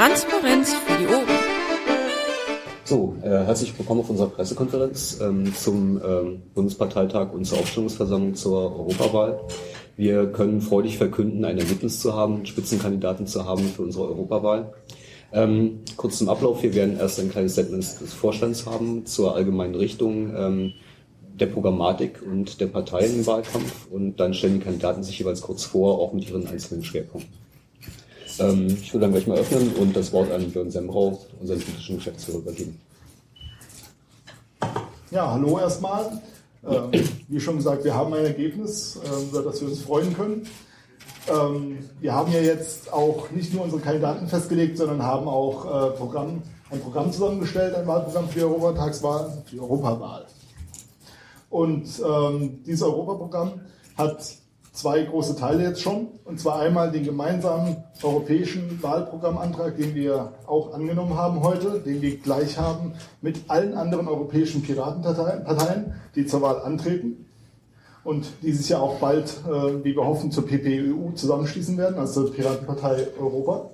Transparenz für die Ohren. So, äh, herzlich willkommen auf unserer Pressekonferenz ähm, zum ähm, Bundesparteitag und zur Aufstellungsversammlung zur Europawahl. Wir können freudig verkünden, ein Ergebnis zu haben, Spitzenkandidaten zu haben für unsere Europawahl. Ähm, kurz zum Ablauf. Wir werden erst ein kleines Statement des Vorstands haben zur allgemeinen Richtung ähm, der Programmatik und der Parteien im Wahlkampf und dann stellen die Kandidaten sich jeweils kurz vor, auch mit ihren einzelnen Schwerpunkten. Ähm, ich würde dann gleich mal öffnen und das Wort an Björn Sembrau, unseren politischen Geschäftsführer, übergeben. Ja, hallo erstmal. Ähm, wie schon gesagt, wir haben ein Ergebnis, äh, über das wir uns freuen können. Ähm, wir haben ja jetzt auch nicht nur unsere Kandidaten festgelegt, sondern haben auch äh, Programm, ein Programm zusammengestellt, ein Wahlprogramm für die Europatagswahl, für die Europawahl. Und ähm, dieses Europaprogramm hat zwei große Teile jetzt schon. Und zwar einmal den gemeinsamen europäischen Wahlprogrammantrag, den wir auch angenommen haben heute, den wir gleich haben mit allen anderen europäischen Piratenparteien, die zur Wahl antreten. Und die sich ja auch bald, äh, wie wir hoffen, zur PPEU zusammenschließen werden, also zur Piratenpartei Europa.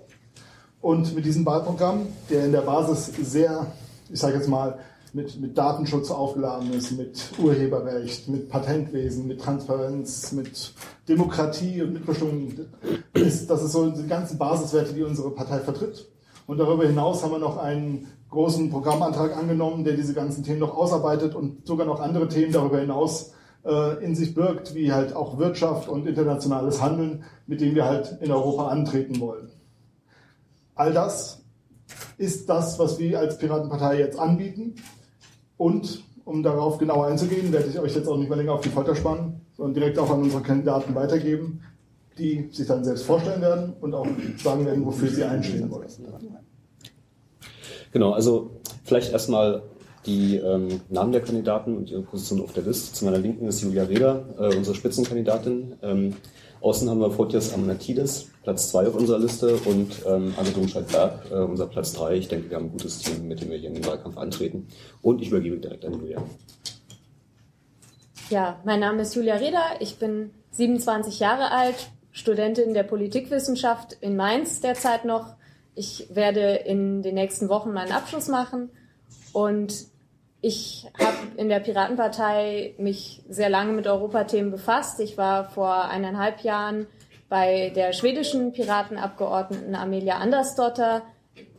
Und mit diesem Wahlprogramm, der in der Basis sehr, ich sage jetzt mal, mit, mit Datenschutz aufgeladen ist, mit Urheberrecht, mit Patentwesen, mit Transparenz, mit Demokratie und Mitbestimmung. Ist, das ist so die ganzen Basiswerte, die unsere Partei vertritt. Und darüber hinaus haben wir noch einen großen Programmantrag angenommen, der diese ganzen Themen noch ausarbeitet und sogar noch andere Themen darüber hinaus äh, in sich birgt, wie halt auch Wirtschaft und internationales Handeln, mit dem wir halt in Europa antreten wollen. All das ist das, was wir als Piratenpartei jetzt anbieten. Und um darauf genauer einzugehen, werde ich euch jetzt auch nicht mehr länger auf die Folter spannen, sondern direkt auch an unsere Kandidaten weitergeben, die sich dann selbst vorstellen werden und auch sagen werden, wofür sie einstehen wollen. Genau, also vielleicht erstmal die ähm, Namen der Kandidaten und ihre Position auf der Liste. Zu meiner Linken ist Julia Reda, äh, unsere Spitzenkandidatin. Ähm, Außen haben wir Fotias Amanatidis, Platz 2 auf unserer Liste und ähm, Anne Domscheit-Berg, äh, unser Platz 3. Ich denke, wir haben ein gutes Team, mit dem wir hier in den Wahlkampf antreten. Und ich übergebe direkt an Julia. Ja, mein Name ist Julia Reda. Ich bin 27 Jahre alt, Studentin der Politikwissenschaft in Mainz derzeit noch. Ich werde in den nächsten Wochen meinen Abschluss machen und ich habe in der Piratenpartei mich sehr lange mit Europathemen befasst. Ich war vor eineinhalb Jahren bei der schwedischen Piratenabgeordneten Amelia Andersdotter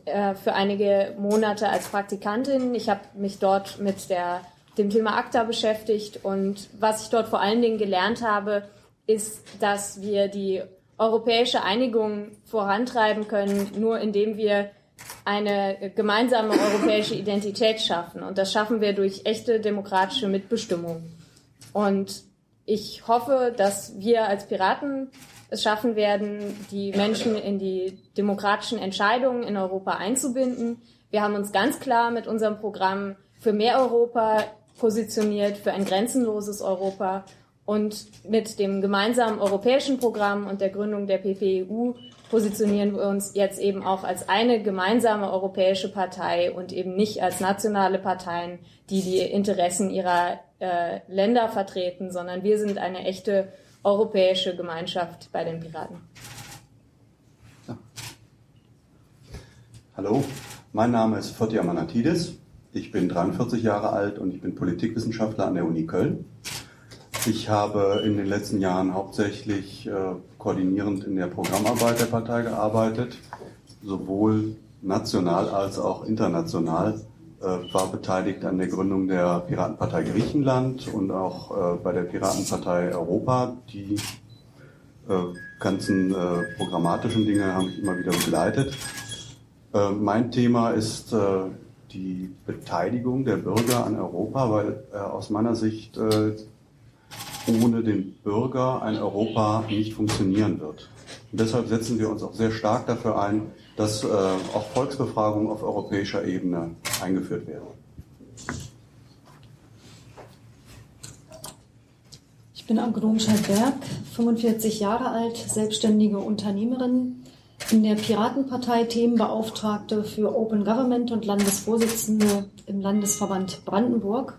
äh, für einige Monate als Praktikantin. Ich habe mich dort mit der, dem Thema ACTA beschäftigt und was ich dort vor allen Dingen gelernt habe, ist, dass wir die europäische Einigung vorantreiben können, nur indem wir eine gemeinsame europäische Identität schaffen. Und das schaffen wir durch echte demokratische Mitbestimmung. Und ich hoffe, dass wir als Piraten es schaffen werden, die Menschen in die demokratischen Entscheidungen in Europa einzubinden. Wir haben uns ganz klar mit unserem Programm für mehr Europa positioniert, für ein grenzenloses Europa. Und mit dem gemeinsamen europäischen Programm und der Gründung der PPEU positionieren wir uns jetzt eben auch als eine gemeinsame europäische Partei und eben nicht als nationale Parteien, die die Interessen ihrer äh, Länder vertreten, sondern wir sind eine echte europäische Gemeinschaft bei den Piraten. Ja. Hallo, mein Name ist Fotia Manatidis. Ich bin 43 Jahre alt und ich bin Politikwissenschaftler an der Uni Köln. Ich habe in den letzten Jahren hauptsächlich äh, koordinierend in der Programmarbeit der Partei gearbeitet, sowohl national als auch international. Äh, war beteiligt an der Gründung der Piratenpartei Griechenland und auch äh, bei der Piratenpartei Europa. Die äh, ganzen äh, programmatischen Dinge haben mich immer wieder begleitet. Äh, mein Thema ist die Beteiligung der Bürger an Europa, weil aus meiner Sicht ohne den Bürger ein Europa nicht funktionieren wird. Und deshalb setzen wir uns auch sehr stark dafür ein, dass äh, auch Volksbefragungen auf europäischer Ebene eingeführt werden. Ich bin Anke Schalberg, 45 Jahre alt, selbstständige Unternehmerin, in der Piratenpartei Themenbeauftragte für Open Government und Landesvorsitzende im Landesverband Brandenburg.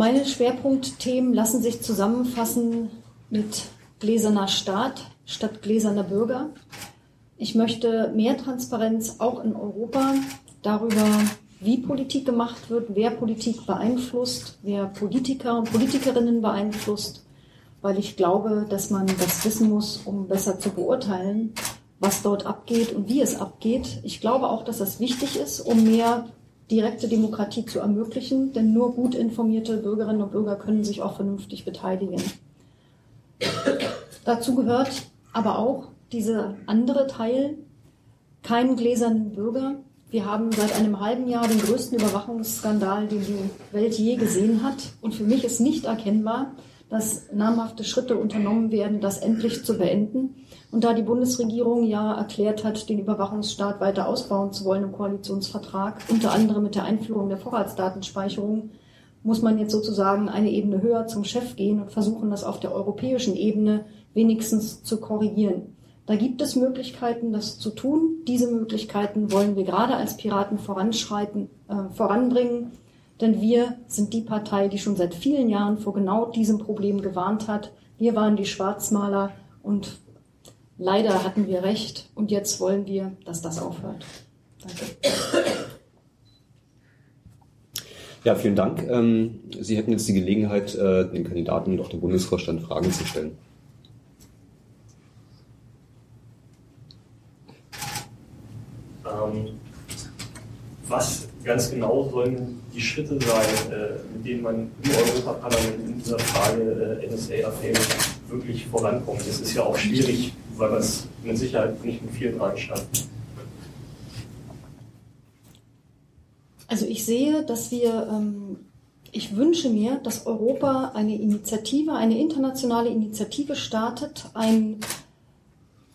Meine Schwerpunktthemen lassen sich zusammenfassen mit gläserner Staat statt gläserner Bürger. Ich möchte mehr Transparenz auch in Europa darüber, wie Politik gemacht wird, wer Politik beeinflusst, wer Politiker und Politikerinnen beeinflusst, weil ich glaube, dass man das wissen muss, um besser zu beurteilen, was dort abgeht und wie es abgeht. Ich glaube auch, dass das wichtig ist, um mehr direkte Demokratie zu ermöglichen, denn nur gut informierte Bürgerinnen und Bürger können sich auch vernünftig beteiligen. Dazu gehört aber auch dieser andere Teil, keinen gläsernen Bürger. Wir haben seit einem halben Jahr den größten Überwachungsskandal, den die Welt je gesehen hat. Und für mich ist nicht erkennbar, dass namhafte Schritte unternommen werden, das endlich zu beenden. Und da die Bundesregierung ja erklärt hat, den Überwachungsstaat weiter ausbauen zu wollen im Koalitionsvertrag, unter anderem mit der Einführung der Vorratsdatenspeicherung, muss man jetzt sozusagen eine Ebene höher zum Chef gehen und versuchen, das auf der europäischen Ebene wenigstens zu korrigieren. Da gibt es Möglichkeiten, das zu tun. Diese Möglichkeiten wollen wir gerade als Piraten voranschreiten, äh, voranbringen. Denn wir sind die Partei, die schon seit vielen Jahren vor genau diesem Problem gewarnt hat. Wir waren die Schwarzmaler und leider hatten wir recht. Und jetzt wollen wir, dass das aufhört. Danke. Ja, vielen Dank. Ähm, Sie hätten jetzt die Gelegenheit, äh, den Kandidaten und auch dem Bundesvorstand Fragen zu stellen. Ähm, was ganz genau sollen die Schritte sein, äh, mit denen man im Europaparlament in dieser Frage äh, NSA-Affäre wirklich vorankommt. Das ist ja auch schwierig, weil man es mit Sicherheit nicht mit vielen schafft. Also ich sehe, dass wir, ähm, ich wünsche mir, dass Europa eine Initiative, eine internationale Initiative startet, ein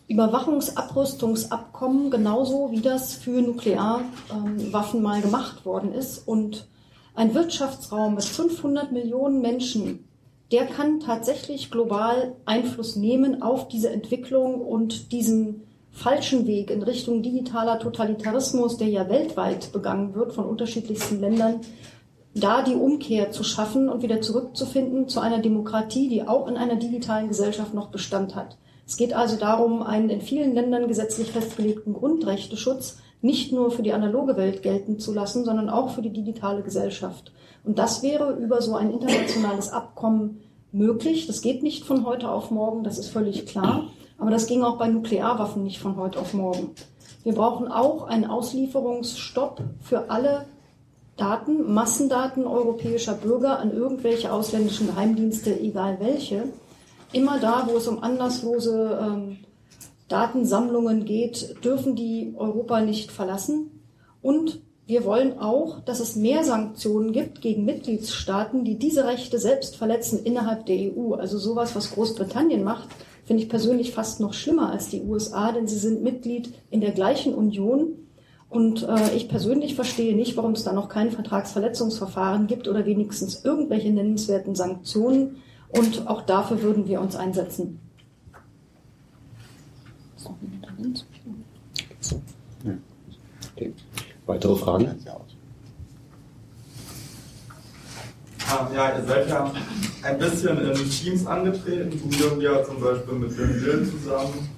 Überwachungsabrüstungsabkommen, genauso wie das für Nuklearwaffen mal gemacht worden ist. Und ein Wirtschaftsraum mit 500 Millionen Menschen, der kann tatsächlich global Einfluss nehmen auf diese Entwicklung und diesen falschen Weg in Richtung digitaler Totalitarismus, der ja weltweit begangen wird von unterschiedlichsten Ländern, da die Umkehr zu schaffen und wieder zurückzufinden zu einer Demokratie, die auch in einer digitalen Gesellschaft noch Bestand hat. Es geht also darum, einen in vielen Ländern gesetzlich festgelegten Grundrechteschutz nicht nur für die analoge Welt gelten zu lassen, sondern auch für die digitale Gesellschaft. Und das wäre über so ein internationales Abkommen möglich. Das geht nicht von heute auf morgen, das ist völlig klar. Aber das ging auch bei Nuklearwaffen nicht von heute auf morgen. Wir brauchen auch einen Auslieferungsstopp für alle Daten, Massendaten europäischer Bürger an irgendwelche ausländischen Geheimdienste, egal welche immer da, wo es um anlasslose ähm, Datensammlungen geht, dürfen die Europa nicht verlassen. Und wir wollen auch, dass es mehr Sanktionen gibt gegen Mitgliedstaaten, die diese Rechte selbst verletzen innerhalb der EU. Also sowas, was Großbritannien macht, finde ich persönlich fast noch schlimmer als die USA, denn sie sind Mitglied in der gleichen Union. Und äh, ich persönlich verstehe nicht, warum es da noch kein Vertragsverletzungsverfahren gibt oder wenigstens irgendwelche nennenswerten Sanktionen. Und auch dafür würden wir uns einsetzen. Okay. Weitere Fragen? Ah, ja, ihr seid ja ein bisschen in Teams angetreten. Du ja zum Beispiel mit dem Bill zusammen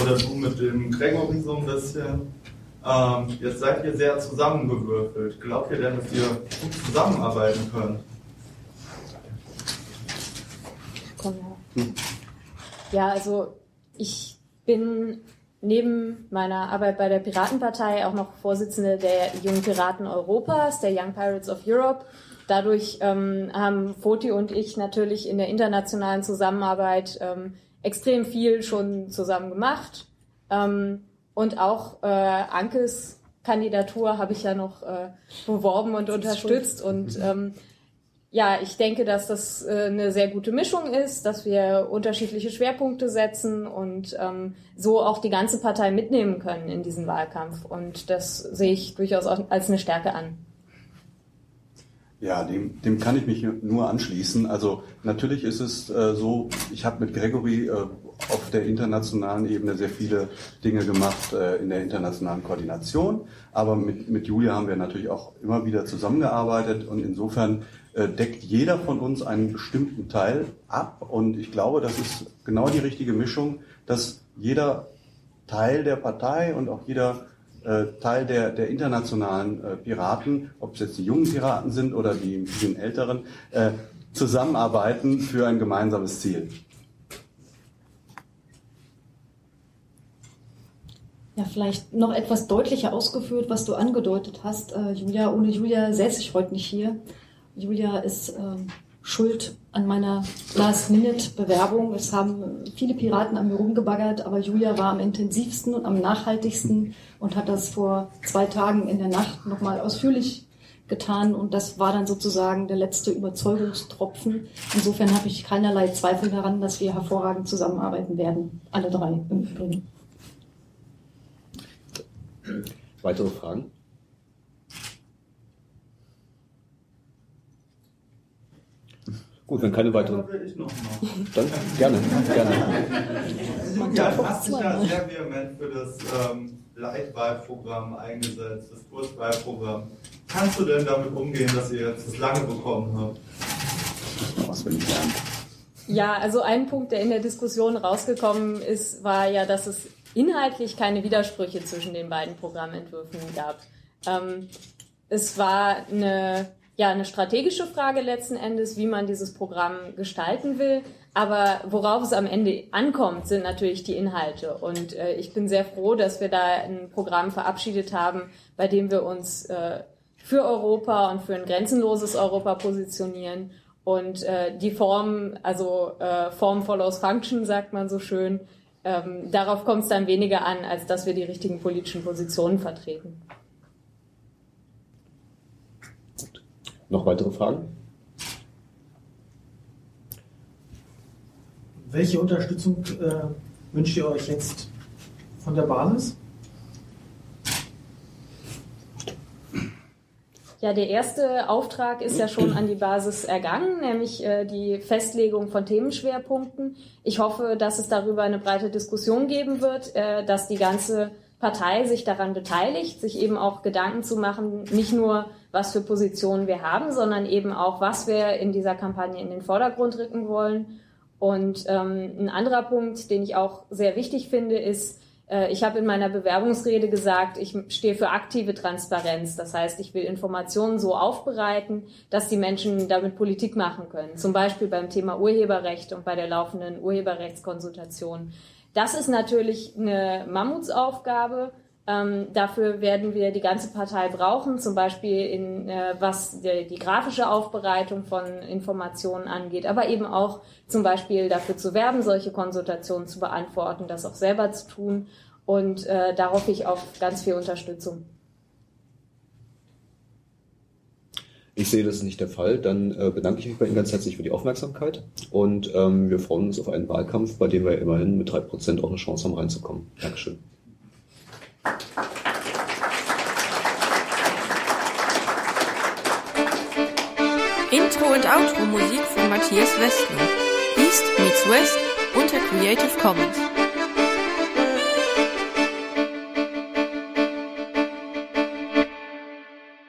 oder du mit dem Gregory so ein bisschen. Ähm, jetzt seid ihr sehr zusammengewürfelt. Glaubt ihr denn, dass ihr gut zusammenarbeiten könnt? Ja, also ich bin neben meiner Arbeit bei der Piratenpartei auch noch Vorsitzende der Jungen Piraten Europas, der Young Pirates of Europe. Dadurch ähm, haben Foti und ich natürlich in der internationalen Zusammenarbeit ähm, extrem viel schon zusammen gemacht. Ähm, und auch äh, Ankes Kandidatur habe ich ja noch äh, beworben und unterstützt. Und ähm, ja, ich denke, dass das äh, eine sehr gute Mischung ist, dass wir unterschiedliche Schwerpunkte setzen und ähm, so auch die ganze Partei mitnehmen können in diesen Wahlkampf. Und das sehe ich durchaus als eine Stärke an. Ja, dem, dem kann ich mich nur anschließen. Also natürlich ist es äh, so, ich habe mit Gregory äh, auf der internationalen Ebene sehr viele Dinge gemacht äh, in der internationalen Koordination, aber mit, mit Julia haben wir natürlich auch immer wieder zusammengearbeitet und insofern deckt jeder von uns einen bestimmten Teil ab. Und ich glaube, das ist genau die richtige Mischung, dass jeder Teil der Partei und auch jeder äh, Teil der, der internationalen äh, Piraten, ob es jetzt die jungen Piraten sind oder die, die älteren, äh, zusammenarbeiten für ein gemeinsames Ziel. Ja, vielleicht noch etwas deutlicher ausgeführt, was du angedeutet hast. Äh, Julia, ohne Julia säße ich heute nicht hier. Julia ist äh, schuld an meiner Last-Minute-Bewerbung. Es haben viele Piraten an mir rumgebaggert, aber Julia war am intensivsten und am nachhaltigsten und hat das vor zwei Tagen in der Nacht nochmal ausführlich getan und das war dann sozusagen der letzte Überzeugungstropfen. Insofern habe ich keinerlei Zweifel daran, dass wir hervorragend zusammenarbeiten werden. Alle drei im Übrigen. Weitere Fragen? Gut, wenn keine weiteren. Dann gerne, gerne. Ja, du hast dich ja sehr vehement für das ähm, Leitwahlprogramm eingesetzt, das Kurzwahlprogramm. Kannst du denn damit umgehen, dass ihr jetzt das lange bekommen habt? Was will ich lernen? Ja, also ein Punkt, der in der Diskussion rausgekommen ist, war ja, dass es inhaltlich keine Widersprüche zwischen den beiden Programmentwürfen gab. Ähm, es war eine ja eine strategische Frage letzten Endes, wie man dieses Programm gestalten will. Aber worauf es am Ende ankommt, sind natürlich die Inhalte. Und äh, ich bin sehr froh, dass wir da ein Programm verabschiedet haben, bei dem wir uns äh, für Europa und für ein grenzenloses Europa positionieren. Und äh, die Form, also äh, Form follows Function, sagt man so schön, ähm, darauf kommt es dann weniger an, als dass wir die richtigen politischen Positionen vertreten. Noch weitere Fragen? Welche Unterstützung äh, wünscht ihr euch jetzt von der Basis? Ja, der erste Auftrag ist ja schon an die Basis ergangen, nämlich äh, die Festlegung von Themenschwerpunkten. Ich hoffe, dass es darüber eine breite Diskussion geben wird, äh, dass die ganze Partei sich daran beteiligt, sich eben auch Gedanken zu machen, nicht nur was für Positionen wir haben, sondern eben auch, was wir in dieser Kampagne in den Vordergrund rücken wollen. Und ähm, ein anderer Punkt, den ich auch sehr wichtig finde, ist, äh, ich habe in meiner Bewerbungsrede gesagt, ich stehe für aktive Transparenz. Das heißt, ich will Informationen so aufbereiten, dass die Menschen damit Politik machen können. Zum Beispiel beim Thema Urheberrecht und bei der laufenden Urheberrechtskonsultation. Das ist natürlich eine Mammutsaufgabe. Ähm, dafür werden wir die ganze Partei brauchen, zum Beispiel in, äh, was die, die, grafische Aufbereitung von Informationen angeht, aber eben auch zum Beispiel dafür zu werben, solche Konsultationen zu beantworten, das auch selber zu tun. Und äh, da hoffe ich auf ganz viel Unterstützung. Ich sehe, das ist nicht der Fall. Dann äh, bedanke ich mich bei Ihnen ganz herzlich für die Aufmerksamkeit und ähm, wir freuen uns auf einen Wahlkampf, bei dem wir immerhin mit drei Prozent auch eine Chance haben, reinzukommen. Dankeschön. Intro und Outro Musik von Matthias Westner. East meets West unter Creative Commons.